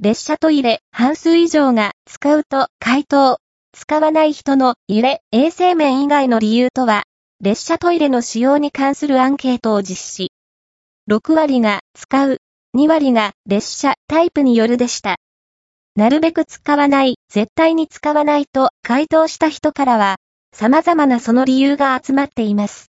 列車トイレ半数以上が使うと回答。使わない人の揺れ、衛生面以外の理由とは、列車トイレの使用に関するアンケートを実施。6割が使う、2割が列車タイプによるでした。なるべく使わない、絶対に使わないと回答した人からは、様々なその理由が集まっています。